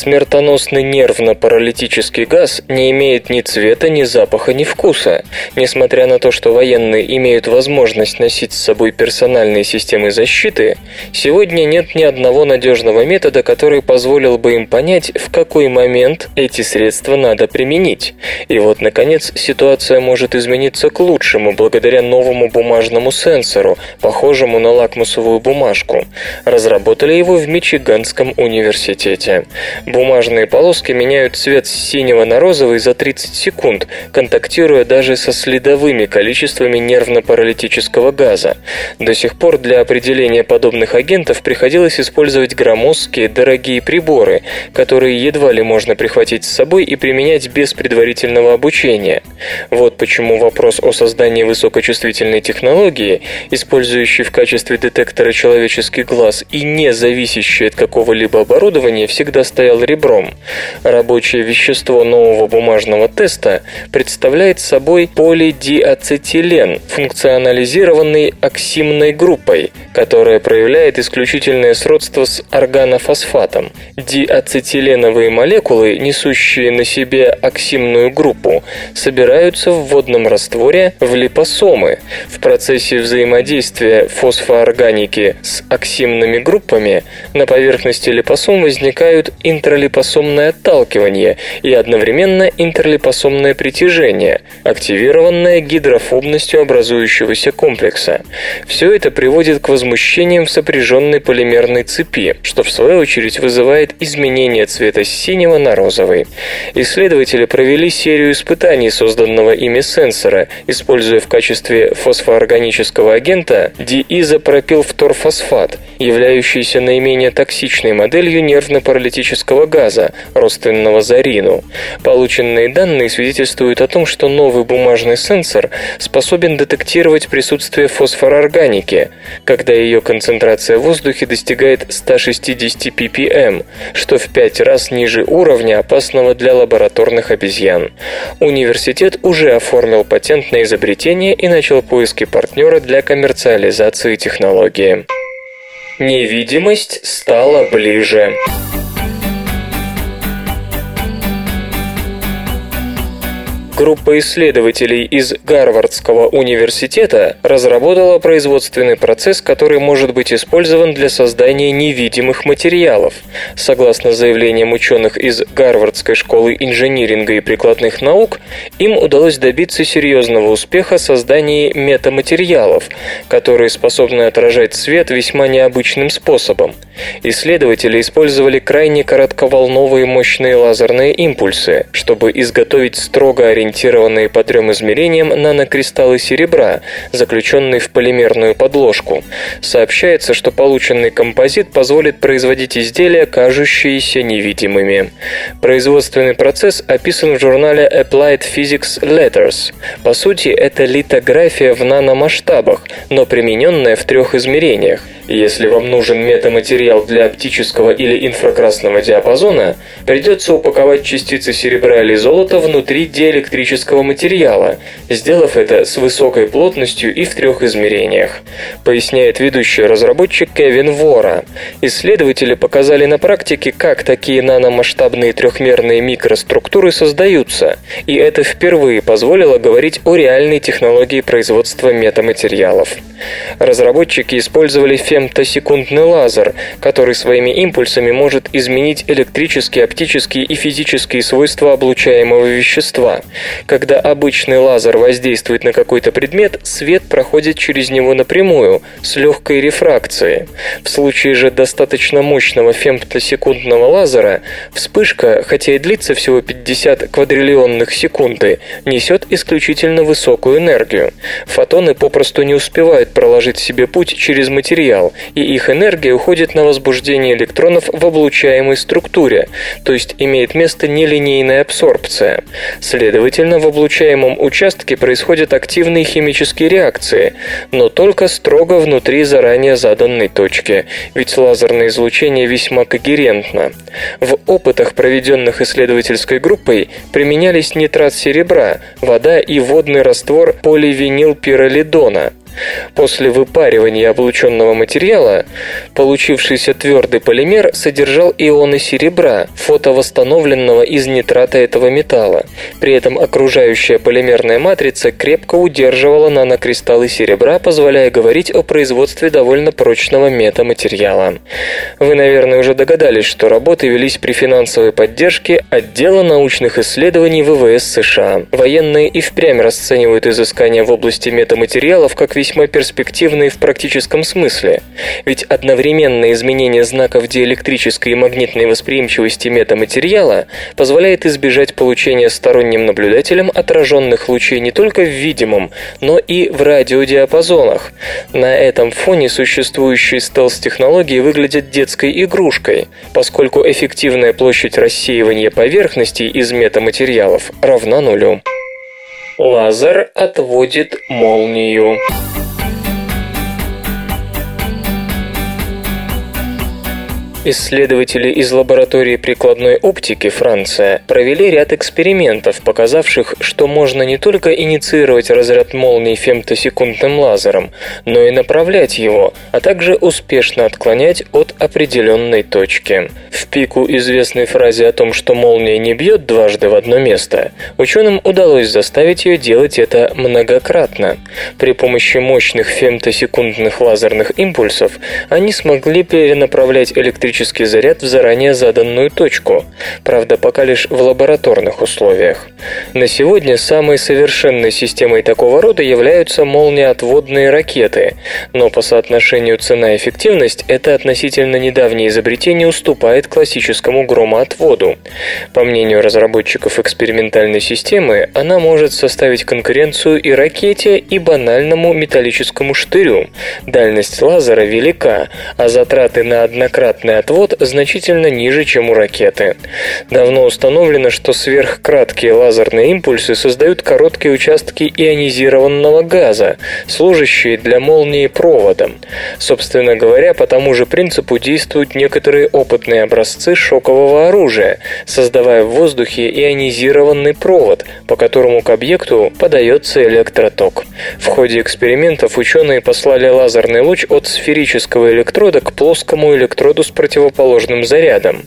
Смертоносный нервно-паралитический газ не имеет ни цвета, ни запаха, ни вкуса. Несмотря на то, что военные имеют возможность носить с собой персональные системы защиты, сегодня нет ни одного надежного метода, который позволил бы им понять, в какой момент эти средства надо применить. И вот, наконец, ситуация может измениться к лучшему благодаря новому бумажному сенсору, похожему на лакмусовую бумажку. Разработали его в Мичиганском университете. Бумажные полоски меняют цвет с синего на розовый за 30 секунд, контактируя даже со следовыми количествами нервно-паралитического газа. До сих пор для определения подобных агентов приходилось использовать громоздкие, дорогие приборы, которые едва ли можно прихватить с собой и применять без предварительного обучения. Вот почему вопрос о создании высокочувствительной технологии, использующей в качестве детектора человеческий глаз и не зависящей от какого-либо оборудования, всегда стоял ребром. Рабочее вещество нового бумажного теста представляет собой полидиацетилен, функционализированный оксимной группой, которая проявляет исключительное сродство с органофосфатом. Диацетиленовые молекулы, несущие на себе оксимную группу, собираются в водном растворе в липосомы. В процессе взаимодействия фосфоорганики с оксимными группами на поверхности липосом возникают интерлипосомное отталкивание и одновременно интерлипосомное притяжение, активированное гидрофобностью образующегося комплекса. Все это приводит к возмущениям в сопряженной полимерной цепи, что в свою очередь вызывает изменение цвета с синего на розовый. Исследователи провели серию испытаний созданного ими сенсора, используя в качестве фосфоорганического агента диизопропилфторфосфат, являющийся наименее токсичной моделью нервно-паралитического газа, родственного зарину. Полученные данные свидетельствуют о том, что новый бумажный сенсор способен детектировать присутствие фосфорорганики, когда ее концентрация в воздухе достигает 160 ppm, что в пять раз ниже уровня, опасного для лабораторных обезьян. Университет уже оформил патент на изобретение и начал поиски партнера для коммерциализации технологии. Невидимость стала ближе. Группа исследователей из Гарвардского университета разработала производственный процесс, который может быть использован для создания невидимых материалов. Согласно заявлениям ученых из Гарвардской школы инжиниринга и прикладных наук, им удалось добиться серьезного успеха в создании метаматериалов, которые способны отражать свет весьма необычным способом. Исследователи использовали крайне коротковолновые мощные лазерные импульсы, чтобы изготовить строго ориентированные по трем измерениям нанокристаллы серебра, заключенные в полимерную подложку. Сообщается, что полученный композит позволит производить изделия, кажущиеся невидимыми. Производственный процесс описан в журнале Applied Physics Letters. По сути, это литография в наномасштабах, но примененная в трех измерениях. Если вам нужен метаматериал для оптического или инфракрасного диапазона, придется упаковать частицы серебра или золота внутри диэлектрического материала, сделав это с высокой плотностью и в трех измерениях, поясняет ведущий разработчик Кевин Вора. Исследователи показали на практике, как такие наномасштабные трехмерные микроструктуры создаются, и это впервые позволило говорить о реальной технологии производства метаматериалов. Разработчики использовали фемтосекундный лазер, который своими импульсами может изменить электрические, оптические и физические свойства облучаемого вещества. Когда обычный лазер воздействует на какой-то предмет, свет проходит через него напрямую, с легкой рефракцией. В случае же достаточно мощного фемтосекундного лазера, вспышка, хотя и длится всего 50 квадриллионных секунды, несет исключительно высокую энергию. Фотоны попросту не успевают проложить себе путь через материал, и их энергия уходит на возбуждение электронов в облучаемой структуре, то есть имеет место нелинейная абсорбция. Следовательно, в облучаемом участке происходят активные химические реакции, но только строго внутри заранее заданной точки, ведь лазерное излучение весьма когерентно. В опытах, проведенных исследовательской группой, применялись нитрат серебра, вода и водный раствор поливинилпиролидона. После выпаривания облученного материала получившийся твердый полимер содержал ионы серебра, фотовосстановленного из нитрата этого металла. При этом окружающая полимерная матрица крепко удерживала нанокристаллы серебра, позволяя говорить о производстве довольно прочного метаматериала. Вы, наверное, уже догадались, что работы велись при финансовой поддержке отдела научных исследований ВВС США. Военные и впрямь расценивают изыскания в области метаматериалов как весьма перспективные в практическом смысле, ведь одновременное изменение знаков диэлектрической и магнитной восприимчивости метаматериала позволяет избежать получения сторонним наблюдателем отраженных лучей не только в видимом, но и в радиодиапазонах. На этом фоне существующие стелс-технологии выглядят детской игрушкой, поскольку эффективная площадь рассеивания поверхностей из метаматериалов равна нулю. Лазер отводит молнию. Исследователи из лаборатории прикладной оптики Франция провели ряд экспериментов, показавших, что можно не только инициировать разряд молний фемтосекундным лазером, но и направлять его, а также успешно отклонять от определенной точки. В пику известной фразе о том, что молния не бьет дважды в одно место, ученым удалось заставить ее делать это многократно. При помощи мощных фемтосекундных лазерных импульсов они смогли перенаправлять электрический заряд в заранее заданную точку, правда пока лишь в лабораторных условиях. На сегодня самой совершенной системой такого рода являются молниеотводные ракеты, но по соотношению цена-эффективность это относительно недавнее изобретение уступает классическому громоотводу. По мнению разработчиков экспериментальной системы, она может составить конкуренцию и ракете, и банальному металлическому штырю. Дальность лазера велика, а затраты на однократное отвод значительно ниже, чем у ракеты. Давно установлено, что сверхкраткие лазерные импульсы создают короткие участки ионизированного газа, служащие для молнии проводом. Собственно говоря, по тому же принципу действуют некоторые опытные образцы шокового оружия, создавая в воздухе ионизированный провод, по которому к объекту подается электроток. В ходе экспериментов ученые послали лазерный луч от сферического электрода к плоскому электроду с противоположным зарядом.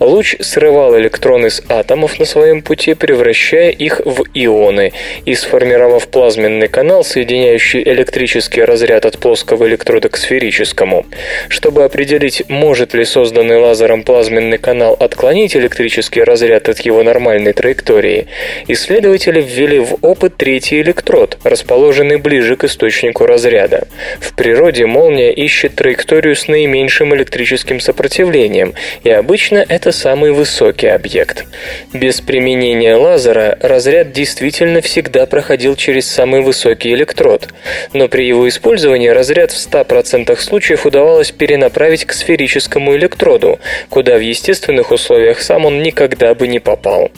Луч срывал электроны с атомов на своем пути, превращая их в ионы, и сформировав плазменный канал, соединяющий электрический разряд от плоского электрода к сферическому. Чтобы определить, может ли созданный лазером плазменный канал отклонить электрический разряд от его нормальной траектории, исследователи ввели в опыт третий электрод, расположенный ближе к источнику разряда. В природе молния ищет траекторию с наименьшим электрическим сопротивлением, и обычно это самый высокий объект. Без применения лазера разряд действительно всегда проходил через самый высокий электрод, но при его использовании разряд в 100% случаев удавалось перенаправить к сферическому электроду, куда в естественных условиях сам он никогда бы не попал.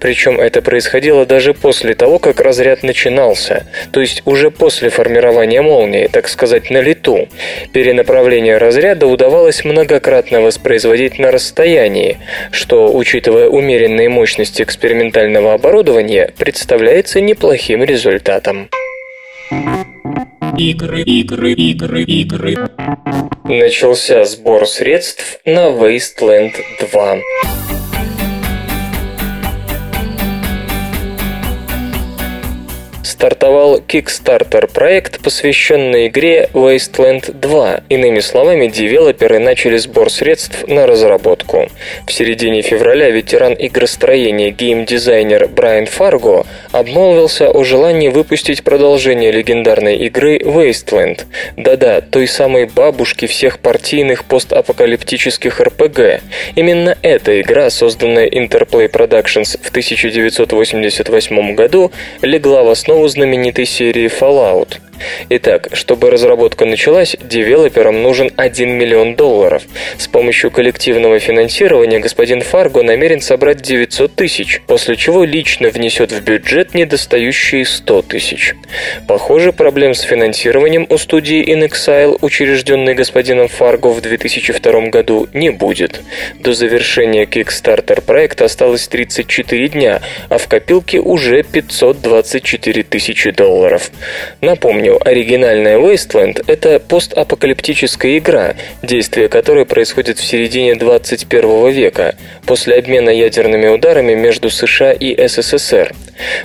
Причем это происходило даже после того, как разряд начинался, то есть уже после формирования молнии, так сказать, на лету. Перенаправление разряда удавалось многократно воспроизводить на расстоянии, что, учитывая умеренные мощности экспериментального оборудования, представляется неплохим результатом. Игры, игры, игры, игры. Начался сбор средств на Wasteland 2. Стартовал Kickstarter проект, посвященный игре Wasteland 2. Иными словами, девелоперы начали сбор средств на разработку. В середине февраля ветеран игростроения геймдизайнер Брайан Фарго обмолвился о желании выпустить продолжение легендарной игры Wasteland. Да-да, той самой бабушки всех партийных постапокалиптических РПГ. Именно эта игра, созданная Interplay Productions в 1988 году, легла в основу знаменитой серии Fallout. Итак, чтобы разработка началась, девелоперам нужен 1 миллион долларов. С помощью коллективного финансирования господин Фарго намерен собрать 900 тысяч, после чего лично внесет в бюджет недостающие 100 тысяч. Похоже, проблем с финансированием у студии In Exile, учрежденной господином Фарго в 2002 году, не будет. До завершения Kickstarter проекта осталось 34 дня, а в копилке уже 524 тысячи долларов. Напомню, Напомню, оригинальная Wasteland — это постапокалиптическая игра, действие которой происходит в середине 21 века, после обмена ядерными ударами между США и СССР.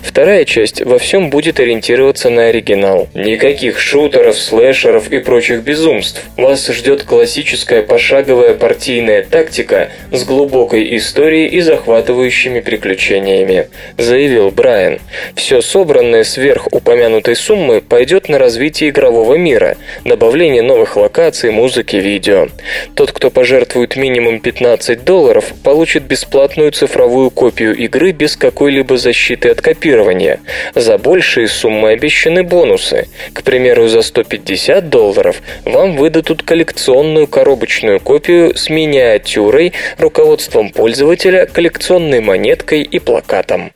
Вторая часть во всем будет ориентироваться на оригинал. Никаких шутеров, слэшеров и прочих безумств. Вас ждет классическая пошаговая партийная тактика с глубокой историей и захватывающими приключениями, заявил Брайан. Все собранное сверх упомянутой суммы пойдет на развитие игрового мира, добавление новых локаций, музыки, видео. Тот, кто пожертвует минимум 15 долларов, получит бесплатную цифровую копию игры без какой-либо защиты от копирования. За большие суммы обещаны бонусы. К примеру, за 150 долларов вам выдадут коллекционную коробочную копию с миниатюрой, руководством пользователя, коллекционной монеткой и плакатом.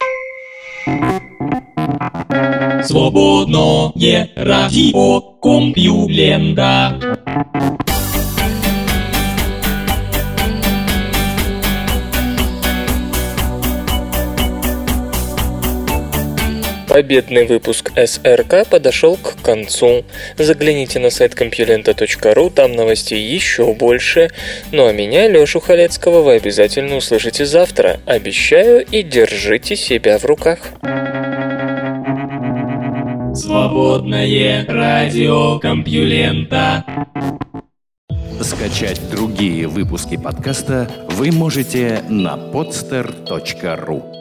Свободное радио Компьюлента. Победный выпуск СРК подошел к концу. Загляните на сайт компьюлента.ру, там новостей еще больше. Ну а меня, Лешу Халецкого, вы обязательно услышите завтра. Обещаю и держите себя в руках. Свободное радио Компьюлента. Скачать другие выпуски подкаста вы можете на podster.ru